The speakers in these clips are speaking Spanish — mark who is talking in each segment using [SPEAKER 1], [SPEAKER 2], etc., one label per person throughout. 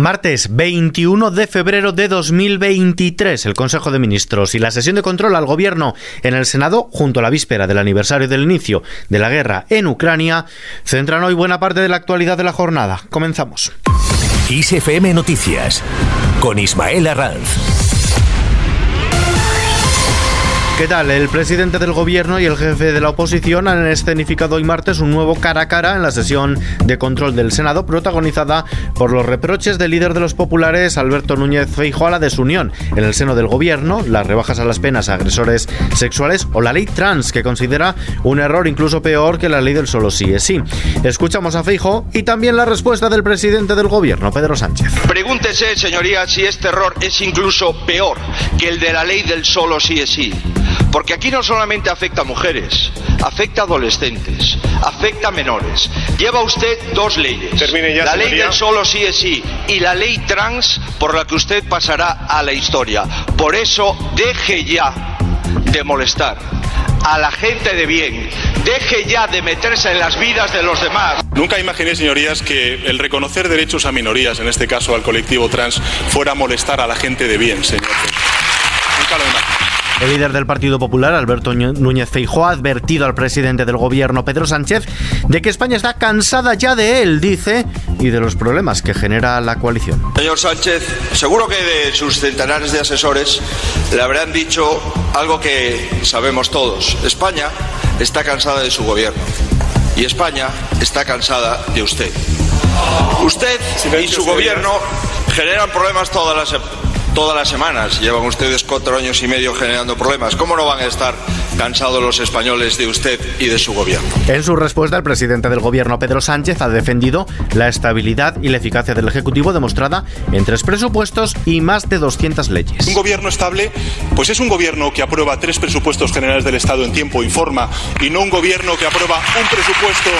[SPEAKER 1] Martes 21 de febrero de 2023, el Consejo de Ministros y la sesión de control al Gobierno en el Senado, junto a la víspera del aniversario del inicio de la guerra en Ucrania, centran hoy buena parte de la actualidad de la jornada. Comenzamos.
[SPEAKER 2] ISFM Noticias con Ismael Arranz.
[SPEAKER 1] ¿Qué tal? El presidente del gobierno y el jefe de la oposición han escenificado hoy martes un nuevo cara a cara en la sesión de control del Senado, protagonizada por los reproches del líder de los populares, Alberto Núñez Feijóo, a la desunión en el seno del gobierno, las rebajas a las penas a agresores sexuales o la ley trans, que considera un error incluso peor que la ley del solo sí es sí. Escuchamos a Feijóo y también la respuesta del presidente del gobierno, Pedro Sánchez.
[SPEAKER 3] Pregúntese, señorías, si este error es incluso peor que el de la ley del solo sí es sí. Porque aquí no solamente afecta a mujeres, afecta a adolescentes, afecta a menores. Lleva usted dos leyes. la ley del solo sí es sí y la ley trans por la que usted pasará a la historia. Por eso deje ya de molestar a la gente de bien. Deje ya de meterse en las vidas de los demás.
[SPEAKER 4] Nunca imaginé, señorías, que el reconocer derechos a minorías, en este caso al colectivo trans, fuera a molestar a la gente de bien, señor.
[SPEAKER 1] El líder del Partido Popular, Alberto Núñez Feijóo, ha advertido al presidente del gobierno, Pedro Sánchez, de que España está cansada ya de él, dice, y de los problemas que genera la coalición.
[SPEAKER 3] Señor Sánchez, seguro que de sus centenares de asesores le habrán dicho algo que sabemos todos. España está cansada de su gobierno y España está cansada de usted. Usted y su gobierno generan problemas todas las todas las semanas. Llevan ustedes cuatro años y medio generando problemas. ¿Cómo no van a estar cansados los españoles de usted y de su gobierno?
[SPEAKER 1] En su respuesta, el presidente del gobierno, Pedro Sánchez, ha defendido la estabilidad y la eficacia del Ejecutivo demostrada en tres presupuestos y más de 200 leyes.
[SPEAKER 4] Un gobierno estable, pues es un gobierno que aprueba tres presupuestos generales del Estado en tiempo y forma y no un gobierno que aprueba un presupuesto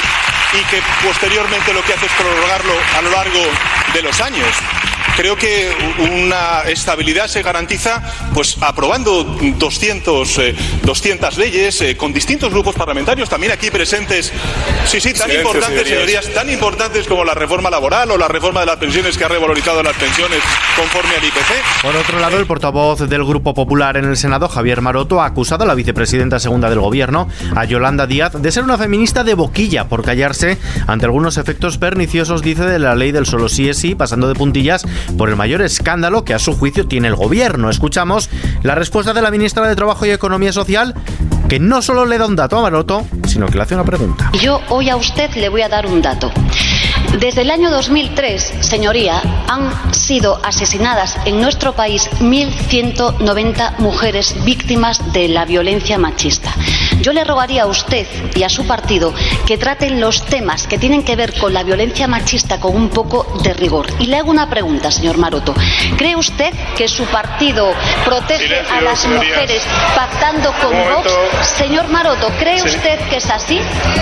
[SPEAKER 4] y que posteriormente lo que hace es prorrogarlo a lo largo de los años creo que una estabilidad se garantiza pues aprobando 200, 200 eh, leyes eh, con distintos grupos parlamentarios, también aquí presentes. Sí, sí, tan importantes, señorías. tan importantes como la reforma laboral o la reforma de las pensiones que ha revalorizado las pensiones conforme al IPC.
[SPEAKER 1] Por otro lado, el portavoz del Grupo Popular en el Senado, Javier Maroto, ha acusado a la vicepresidenta segunda del gobierno, a Yolanda Díaz, de ser una feminista de boquilla por callarse ante algunos efectos perniciosos, dice, de la ley del solo sí es sí, pasando de puntillas por el mayor escándalo que a su juicio tiene el gobierno. Escuchamos la respuesta de la ministra de Trabajo y Economía Social que no solo le da un dato a Maroto, sino que le hace una pregunta.
[SPEAKER 5] Yo hoy a usted le voy a dar un dato. Desde el año 2003, señoría, han sido asesinadas en nuestro país 1.190 mujeres víctimas de la violencia machista. Yo le rogaría a usted y a su partido que traten los temas que tienen que ver con la violencia machista con un poco de rigor. Y le hago una pregunta, señor Maroto. ¿Cree usted que su partido protege a las mujeres pactando con Vox? Señor Maroto, ¿cree usted que es así?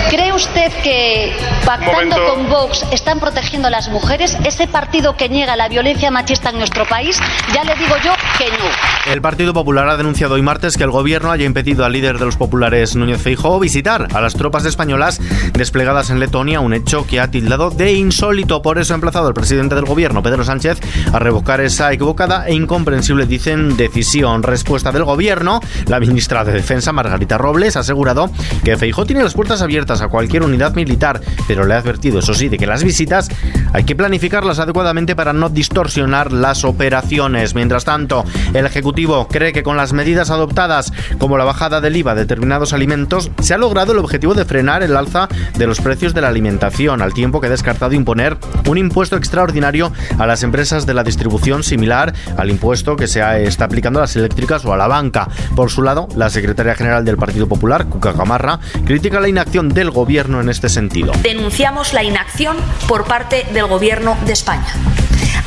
[SPEAKER 5] ¿Cree usted que pactando con Vox están protegiendo a las mujeres? Ese partido que niega la violencia machista en nuestro país, ya le digo yo que no.
[SPEAKER 1] El Partido Popular ha denunciado hoy martes que el gobierno haya impedido al líder de los populares, Núñez Feijóo, visitar a las tropas españolas desplegadas en Letonia, un hecho que ha tildado de insólito. Por eso ha emplazado al presidente del gobierno, Pedro Sánchez, a revocar esa equivocada e incomprensible, dicen, decisión. Respuesta del gobierno, la ministra de Defensa, Margarita Robles, ha asegurado que Feijóo tiene las puertas abiertas a cualquier unidad militar, pero le ha advertido, eso sí, de que las visitas hay que planificarlas adecuadamente para no distorsionar las operaciones. Mientras tanto, el Ejecutivo cree que con las medidas adoptadas, como la bajada del IVA de determinados alimentos, se ha logrado el objetivo de frenar el alza de los precios de la alimentación, al tiempo que ha descartado imponer un impuesto extraordinario a las empresas de la distribución similar al impuesto que se está aplicando a las eléctricas o a la banca. Por su lado, la secretaria general del Partido Popular, Cuca Camarra, critica la inacción del gobierno en este sentido.
[SPEAKER 6] Denunciamos la inacción por parte del gobierno de España.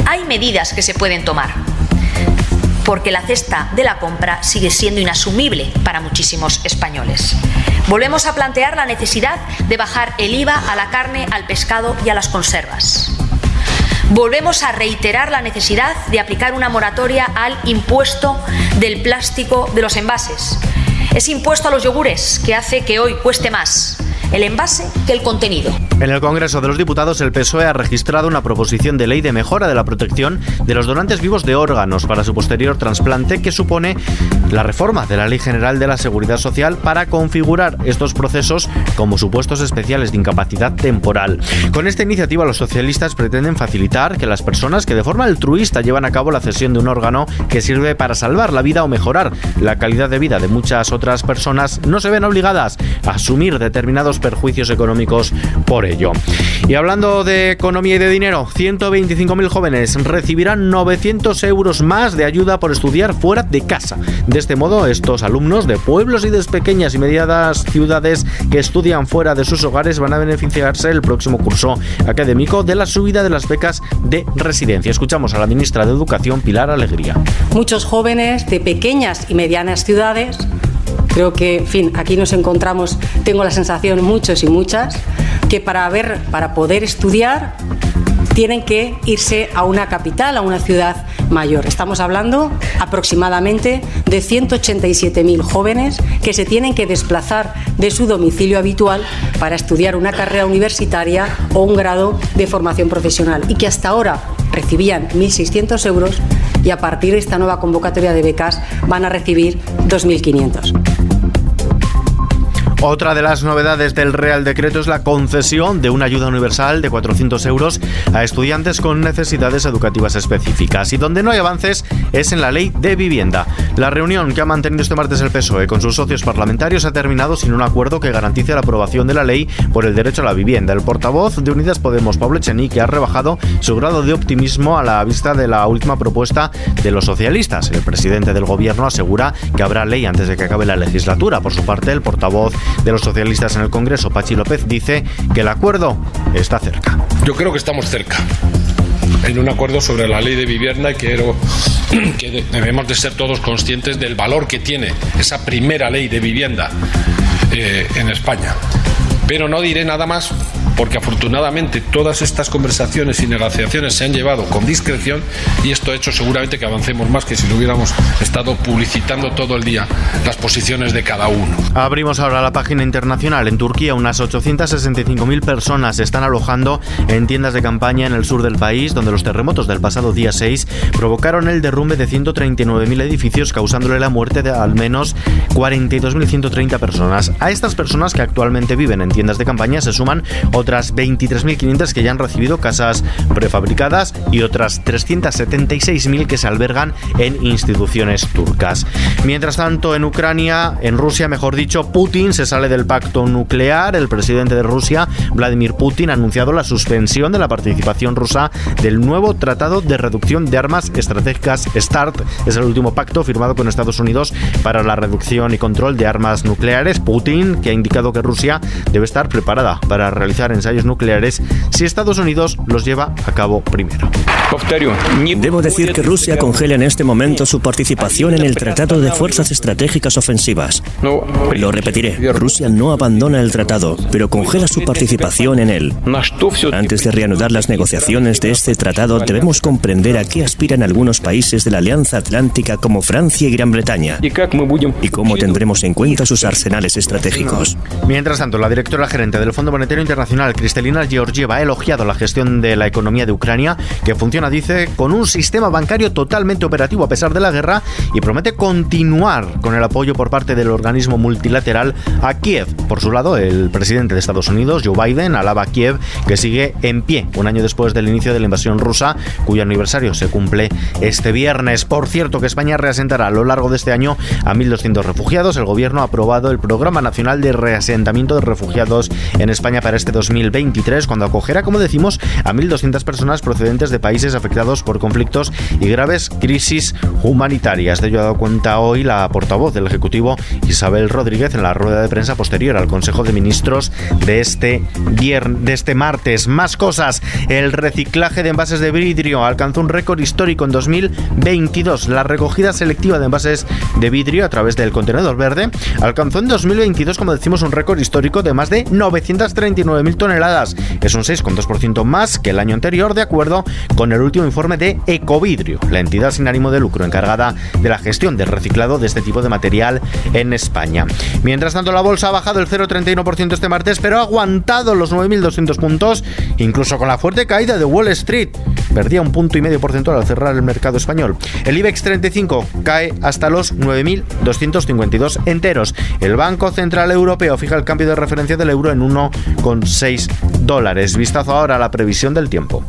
[SPEAKER 6] Hay medidas que se pueden tomar porque la cesta de la compra sigue siendo inasumible para muchísimos españoles. Volvemos a plantear la necesidad de bajar el IVA a la carne, al pescado y a las conservas. Volvemos a reiterar la necesidad de aplicar una moratoria al impuesto del plástico de los envases. Ese impuesto a los yogures que hace que hoy cueste más el envase que el contenido.
[SPEAKER 1] En el Congreso de los Diputados, el PSOE ha registrado una proposición de ley de mejora de la protección de los donantes vivos de órganos para su posterior trasplante que supone la reforma de la Ley General de la Seguridad Social para configurar estos procesos como supuestos especiales de incapacidad temporal. Con esta iniciativa los socialistas pretenden facilitar que las personas que de forma altruista llevan a cabo la cesión de un órgano que sirve para salvar la vida o mejorar la calidad de vida de muchas otras personas no se ven obligadas a asumir determinados perjuicios económicos por ello. Y hablando de economía y de dinero, 125.000 jóvenes recibirán 900 euros más de ayuda por estudiar fuera de casa. De este modo, estos alumnos de pueblos y de pequeñas y medianas ciudades que estudian fuera de sus hogares van a beneficiarse el próximo curso académico de la subida de las becas de residencia. Escuchamos a la ministra de Educación, Pilar Alegría.
[SPEAKER 7] Muchos jóvenes de pequeñas y medianas ciudades Creo que, en fin, aquí nos encontramos, tengo la sensación, muchos y muchas, que para, ver, para poder estudiar tienen que irse a una capital, a una ciudad mayor. Estamos hablando aproximadamente de 187.000 jóvenes que se tienen que desplazar de su domicilio habitual para estudiar una carrera universitaria o un grado de formación profesional y que hasta ahora recibían 1.600 euros y a partir de esta nueva convocatoria de becas van a recibir 2.500.
[SPEAKER 1] Otra de las novedades del Real Decreto es la concesión de una ayuda universal de 400 euros a estudiantes con necesidades educativas específicas. Y donde no hay avances es en la ley de vivienda. La reunión que ha mantenido este martes el PSOE con sus socios parlamentarios ha terminado sin un acuerdo que garantice la aprobación de la ley por el derecho a la vivienda. El portavoz de Unidas Podemos, Pablo Echenique, ha rebajado su grado de optimismo a la vista de la última propuesta de los socialistas. El presidente del gobierno asegura que habrá ley antes de que acabe la legislatura. Por su parte, el portavoz de los socialistas en el Congreso, Pachi López, dice que el acuerdo está cerca.
[SPEAKER 8] Yo creo que estamos cerca en un acuerdo sobre la ley de vivienda y quiero que debemos de ser todos conscientes del valor que tiene esa primera ley de vivienda eh, en España. Pero no diré nada más porque afortunadamente todas estas conversaciones y negociaciones se han llevado con discreción y esto ha hecho seguramente que avancemos más que si lo hubiéramos estado publicitando todo el día las posiciones de cada uno.
[SPEAKER 1] Abrimos ahora la página internacional. En Turquía unas 865.000 personas se están alojando en tiendas de campaña en el sur del país, donde los terremotos del pasado día 6 provocaron el derrumbe de 139.000 edificios, causándole la muerte de al menos 42.130 personas. A estas personas que actualmente viven en tiendas de campaña se suman otras 23.500 que ya han recibido casas prefabricadas y otras 376.000 que se albergan en instituciones turcas. Mientras tanto, en Ucrania, en Rusia, mejor dicho, Putin se sale del pacto nuclear. El presidente de Rusia, Vladimir Putin, ha anunciado la suspensión de la participación rusa del nuevo Tratado de Reducción de Armas Estratégicas START. Es el último pacto firmado con Estados Unidos para la reducción y control de armas nucleares. Putin, que ha indicado que Rusia debe estar preparada para realizar ensayos nucleares si Estados Unidos los lleva a cabo primero.
[SPEAKER 9] Debo decir que Rusia congela en este momento su participación en el Tratado de Fuerzas Estratégicas Ofensivas. Lo repetiré, Rusia no abandona el tratado, pero congela su participación en él. Antes de reanudar las negociaciones de este tratado, debemos comprender a qué aspiran algunos países de la Alianza Atlántica como Francia y Gran Bretaña y cómo tendremos en cuenta sus arsenales estratégicos.
[SPEAKER 1] Mientras tanto, la directora gerente del Fondo Monetario Internacional, Cristalina Georgieva, ha elogiado la gestión de la economía de Ucrania, que funciona dice, con un sistema bancario totalmente operativo a pesar de la guerra y promete continuar con el apoyo por parte del organismo multilateral a Kiev. Por su lado, el presidente de Estados Unidos, Joe Biden, alaba a Kiev que sigue en pie un año después del inicio de la invasión rusa, cuyo aniversario se cumple este viernes. Por cierto, que España reasentará a lo largo de este año a 1.200 refugiados. El gobierno ha aprobado el Programa Nacional de Reasentamiento de Refugiados en España para este 2023, cuando acogerá, como decimos, a 1.200 personas procedentes de países afectados por conflictos y graves crisis humanitarias. De ello ha dado cuenta hoy la portavoz del Ejecutivo Isabel Rodríguez en la rueda de prensa posterior al Consejo de Ministros de este viernes, de este martes. Más cosas. El reciclaje de envases de vidrio alcanzó un récord histórico en 2022. La recogida selectiva de envases de vidrio a través del contenedor verde alcanzó en 2022, como decimos, un récord histórico de más de 939.000 toneladas. Es un 6,2% más que el año anterior, de acuerdo con el último informe de Ecovidrio, la entidad sin ánimo de lucro encargada de la gestión del reciclado de este tipo de material en España. Mientras tanto, la bolsa ha bajado el 0,31% este martes, pero ha aguantado los 9.200 puntos, incluso con la fuerte caída de Wall Street. Perdía un punto y medio porcentual al cerrar el mercado español. El IBEX 35 cae hasta los 9.252 enteros. El Banco Central Europeo fija el cambio de referencia del euro en 1,6 dólares. Vistazo ahora a la previsión del tiempo.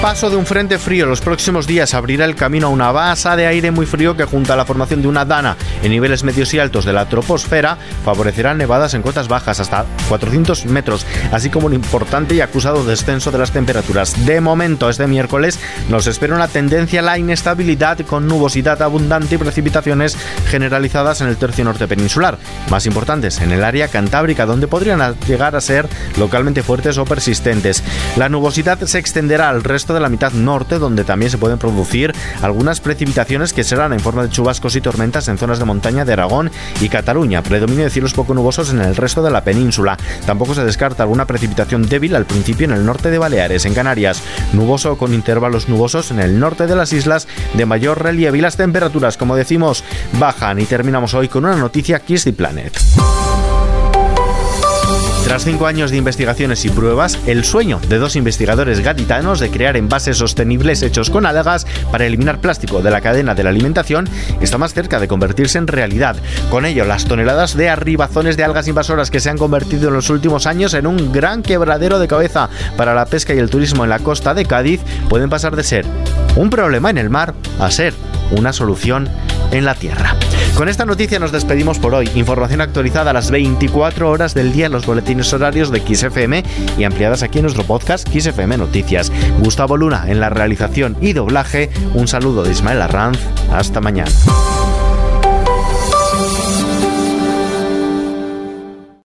[SPEAKER 1] Paso de un frente frío en los próximos días abrirá el camino a una basa de aire muy frío que junto a la formación de una dana en niveles medios y altos de la troposfera favorecerá nevadas en cotas bajas hasta 400 metros, así como un importante y acusado descenso de las temperaturas. De momento, este miércoles nos espera una tendencia a la inestabilidad con nubosidad abundante y precipitaciones generalizadas en el tercio norte peninsular, más importantes en el área cantábrica donde podrían llegar a ser localmente fuertes o persistentes. La nubosidad se extenderá al de la mitad norte, donde también se pueden producir algunas precipitaciones que serán en forma de chubascos y tormentas en zonas de montaña de Aragón y Cataluña. Predominio de cielos poco nubosos en el resto de la península. Tampoco se descarta alguna precipitación débil al principio en el norte de Baleares, en Canarias. Nuboso con intervalos nubosos en el norte de las islas de mayor relieve y las temperaturas, como decimos, bajan. Y terminamos hoy con una noticia Kiss the Planet. Tras cinco años de investigaciones y pruebas, el sueño de dos investigadores gaditanos de crear envases sostenibles hechos con algas para eliminar plástico de la cadena de la alimentación está más cerca de convertirse en realidad. Con ello, las toneladas de arribazones de algas invasoras que se han convertido en los últimos años en un gran quebradero de cabeza para la pesca y el turismo en la costa de Cádiz pueden pasar de ser un problema en el mar a ser una solución en la tierra. Con esta noticia nos despedimos por hoy. Información actualizada a las 24 horas del día en los boletines horarios de XFM y ampliadas aquí en nuestro podcast XFM Noticias. Gustavo Luna en la realización y doblaje. Un saludo de Ismael Arranz. Hasta mañana.